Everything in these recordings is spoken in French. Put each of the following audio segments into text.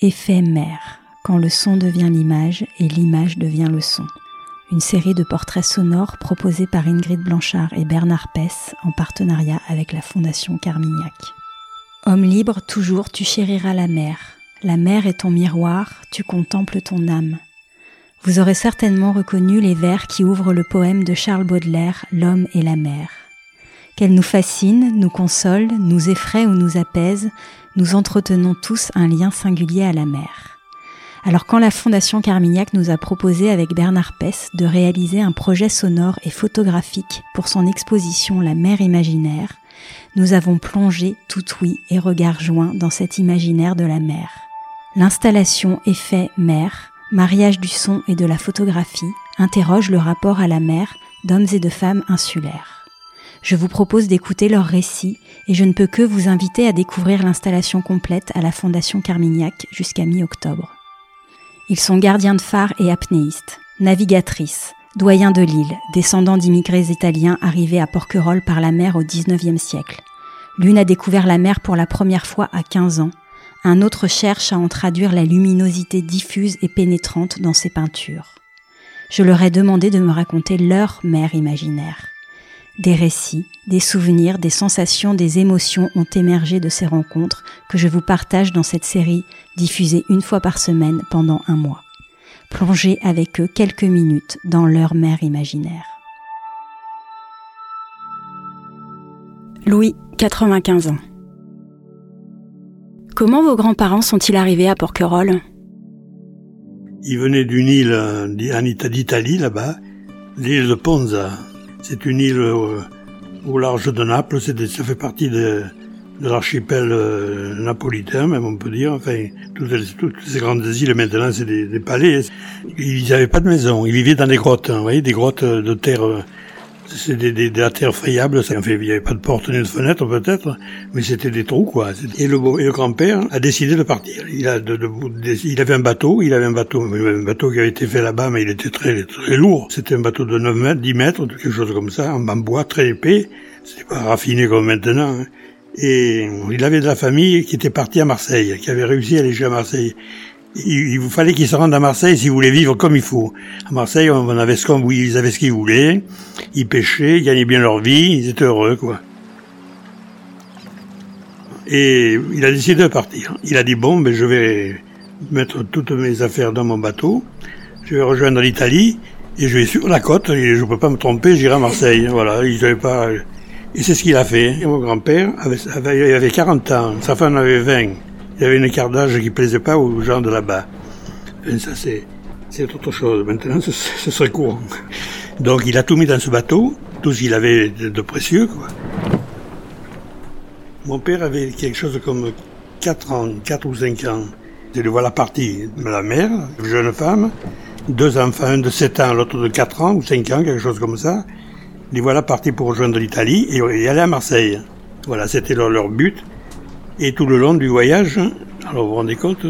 Effet mer, quand le son devient l'image et l'image devient le son. Une série de portraits sonores proposés par Ingrid Blanchard et Bernard Pess en partenariat avec la Fondation Carmignac. Homme libre, toujours tu chériras la mer. La mer est ton miroir, tu contemples ton âme. Vous aurez certainement reconnu les vers qui ouvrent le poème de Charles Baudelaire, L'homme et la mer. Qu'elle nous fascine, nous console, nous effraie ou nous apaise, nous entretenons tous un lien singulier à la mer. Alors quand la Fondation Carmignac nous a proposé avec Bernard Pess de réaliser un projet sonore et photographique pour son exposition La mer imaginaire, nous avons plongé tout oui et regard joints dans cet imaginaire de la mer. L'installation Effet mer, mariage du son et de la photographie, interroge le rapport à la mer d'hommes et de femmes insulaires. Je vous propose d'écouter leurs récits et je ne peux que vous inviter à découvrir l'installation complète à la Fondation Carmignac jusqu'à mi-octobre. Ils sont gardiens de phare et apnéistes, navigatrices, doyens de l'île, descendants d'immigrés italiens arrivés à Porquerolles par la mer au XIXe siècle. L'une a découvert la mer pour la première fois à 15 ans, un autre cherche à en traduire la luminosité diffuse et pénétrante dans ses peintures. Je leur ai demandé de me raconter leur mer imaginaire. Des récits, des souvenirs, des sensations, des émotions ont émergé de ces rencontres que je vous partage dans cette série diffusée une fois par semaine pendant un mois. Plongez avec eux quelques minutes dans leur mer imaginaire. Louis, 95 ans. Comment vos grands-parents sont-ils arrivés à Porquerolles? Ils venaient d'une île euh, d'Italie là-bas, l'île de Ponza, c'est une île au, large de Naples, ça fait partie de, l'archipel euh, napolitain, même on peut dire. Enfin, toutes, ces grandes îles maintenant, c'est des, palais. Ils n'avaient pas de maison, ils vivaient dans des grottes, hein, vous voyez, des grottes de terre c'est des, des, de ça fait, il n'y avait pas de porte ni de fenêtre peut-être, mais c'était des trous quoi. Et le, le grand-père a décidé de partir. Il a, de, de, il avait un bateau, il avait un bateau, un bateau qui avait été fait là-bas, mais il était très très lourd. C'était un bateau de 9 mètres, 10 mètres, quelque chose comme ça, en bois très épais. C'est pas raffiné comme maintenant. Hein. Et il avait de la famille qui était partie à Marseille, qui avait réussi à aller jusqu'à Marseille il, vous fallait qu'ils se rendent à Marseille s'ils voulaient vivre comme il faut. À Marseille, on avait ce qu'on, ils avaient ce qu'ils voulaient, ils pêchaient, ils gagnaient bien leur vie, ils étaient heureux, quoi. Et il a décidé de partir. Il a dit bon, ben je vais mettre toutes mes affaires dans mon bateau, je vais rejoindre l'Italie et je vais sur la côte. Et je peux pas me tromper, j'irai à Marseille. Voilà, il savait pas. Et c'est ce qu'il a fait. Et mon grand-père avait, avait, avait 40 ans, sa femme avait 20 il y avait une écart d'âge qui plaisait pas aux gens de là-bas. ça, c'est, c'est autre chose. Maintenant, ce, serait courant. Donc, il a tout mis dans ce bateau, tout ce qu'il avait de, précieux. Mon père avait quelque chose comme 4 ans, 4 ou 5 ans. Je le voilà parti la mère, une jeune femme, deux enfants, un de 7 ans, l'autre de 4 ans ou 5 ans, quelque chose comme ça. Les voilà partis pour rejoindre l'Italie et, aller à Marseille. Voilà, c'était leur but. Et tout le long du voyage, alors vous vous rendez compte,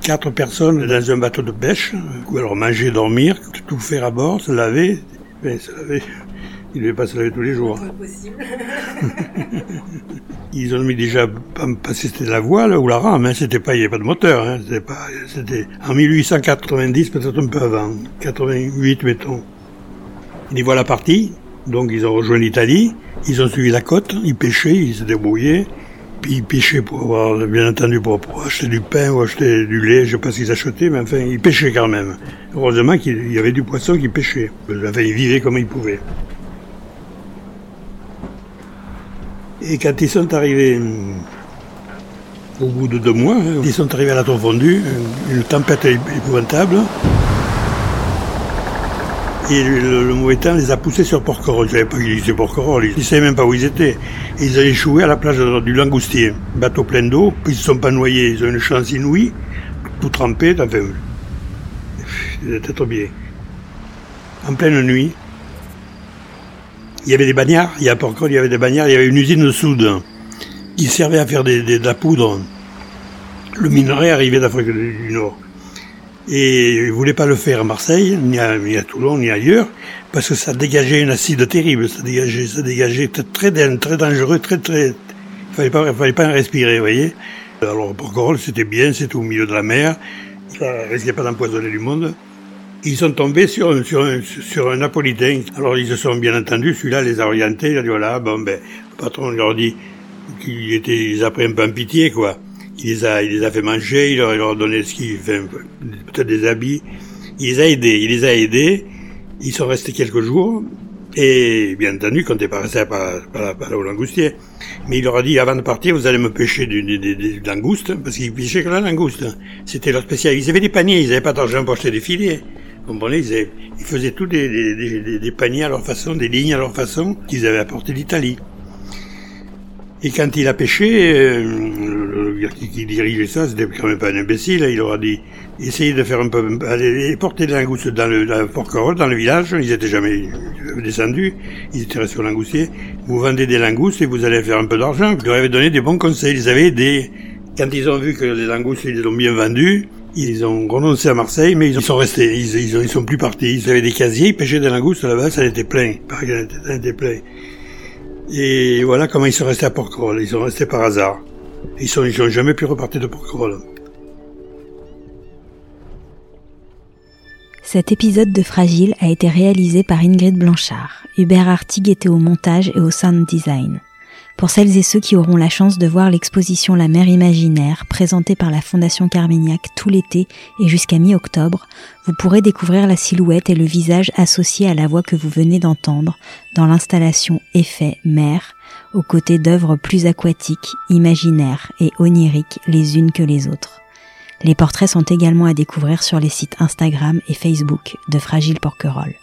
quatre personnes dans un bateau de pêche, ou alors manger, dormir, tout faire à bord, se laver, ben, se laver. Ils ne devaient pas se laver tous les jours. Impossible. Ils ont mis déjà, pas c'était la voile ou la rame, hein, c'était pas, il n'y avait pas de moteur, hein, c'était pas, c'était en 1890, peut-être un peu avant, 88 mettons. Ils voient la partie, donc ils ont rejoint l'Italie, ils ont suivi la côte, ils pêchaient, ils se débrouillaient, ils pêchaient pour avoir, bien entendu, pour, acheter du pain ou acheter du lait, je sais pas ce qu'ils achetaient, mais enfin, ils pêchaient quand même. Heureusement qu'il y avait du poisson qui pêchait. Enfin, ils vivaient comme ils pouvaient. Et quand ils sont arrivés, au bout de deux mois, hein, ils sont arrivés à la tour fondue, une tempête épouvantable. Et le, mauvais temps les a poussés sur Porquerolles. Ils savaient pas qu'ils étaient Porquerolles. Ils ne savaient même pas où ils étaient. Ils ont échoué à la plage du Langoustier. Bateau plein d'eau. Ils ne sont pas noyés. Ils ont une chance inouïe. Tout trempé. Enfin, peut-être bien. En pleine nuit, il y avait des bagnards. Il y a Porquerolles, il y avait des bagnards. Il y avait une usine de soude qui servait à faire de la poudre. Le minerai arrivait d'Afrique du Nord. Et ils ne voulaient pas le faire à Marseille, ni à, ni à, Toulon, ni ailleurs, parce que ça dégageait une acide terrible, ça dégageait, ça dégageait très, très dangereux, très, très, il fallait pas, fallait pas en respirer, vous voyez. Alors Porquerolles, c'était bien, c'était au milieu de la mer, ça risquait pas d'empoisonner du monde. Ils sont tombés sur un, sur un, sur un napolitain. Alors ils se sont bien entendu, celui-là les a orientés, il a dit voilà, bon ben, le patron leur dit qu'il était, ils a un peu en pitié, quoi. Il les a, il les a fait manger, il leur, il leur a donné ce qu'il fait, peut-être des habits. Il les a aidés, il les a aidés. Ils sont restés quelques jours. Et bien entendu, quand t'es passé par, par, par, au langoustier. Mais il leur a dit, avant de partir, vous allez me pêcher du, du, du, langoustes, parce qu'ils pêchaient que la langouste. C'était leur spécialité. Ils avaient des paniers, ils n'avaient pas d'argent pour acheter des filets. Vous comprenez ils, faisaient tous des, des, des, des, paniers à leur façon, des lignes à leur façon, qu'ils avaient apporté d'Italie. Et quand il a pêché, euh, le gars qui, qui dirigeait ça, c'était quand même pas un imbécile, il leur a dit, essayez de faire un peu, aller porter des langoustes dans le, dans Porquerolles, dans le village, ils étaient jamais descendus, ils étaient restés au langoustier, vous vendez des langoustes et vous allez faire un peu d'argent, vous leur avez donné des bons conseils, ils avaient des, quand ils ont vu que les langoustes, ils les ont bien vendus, ils ont renoncé à Marseille, mais ils sont restés, ils, ils, ils sont plus partis, ils avaient des casiers, ils pêchaient des langoustes là-bas, ça était plein, ça était plein. Et voilà comment ils sont restés à Porquerolles. Ils sont restés par hasard. Ils sont, ils n'ont jamais pu repartir de Porquerolles. Cet épisode de Fragile a été réalisé par Ingrid Blanchard. Hubert Artig était au montage et au sound design. Pour celles et ceux qui auront la chance de voir l'exposition La mer imaginaire présentée par la Fondation Carmignac tout l'été et jusqu'à mi-octobre, vous pourrez découvrir la silhouette et le visage associés à la voix que vous venez d'entendre dans l'installation Effet mer, aux côtés d'œuvres plus aquatiques, imaginaires et oniriques les unes que les autres. Les portraits sont également à découvrir sur les sites Instagram et Facebook de Fragile Porquerolles.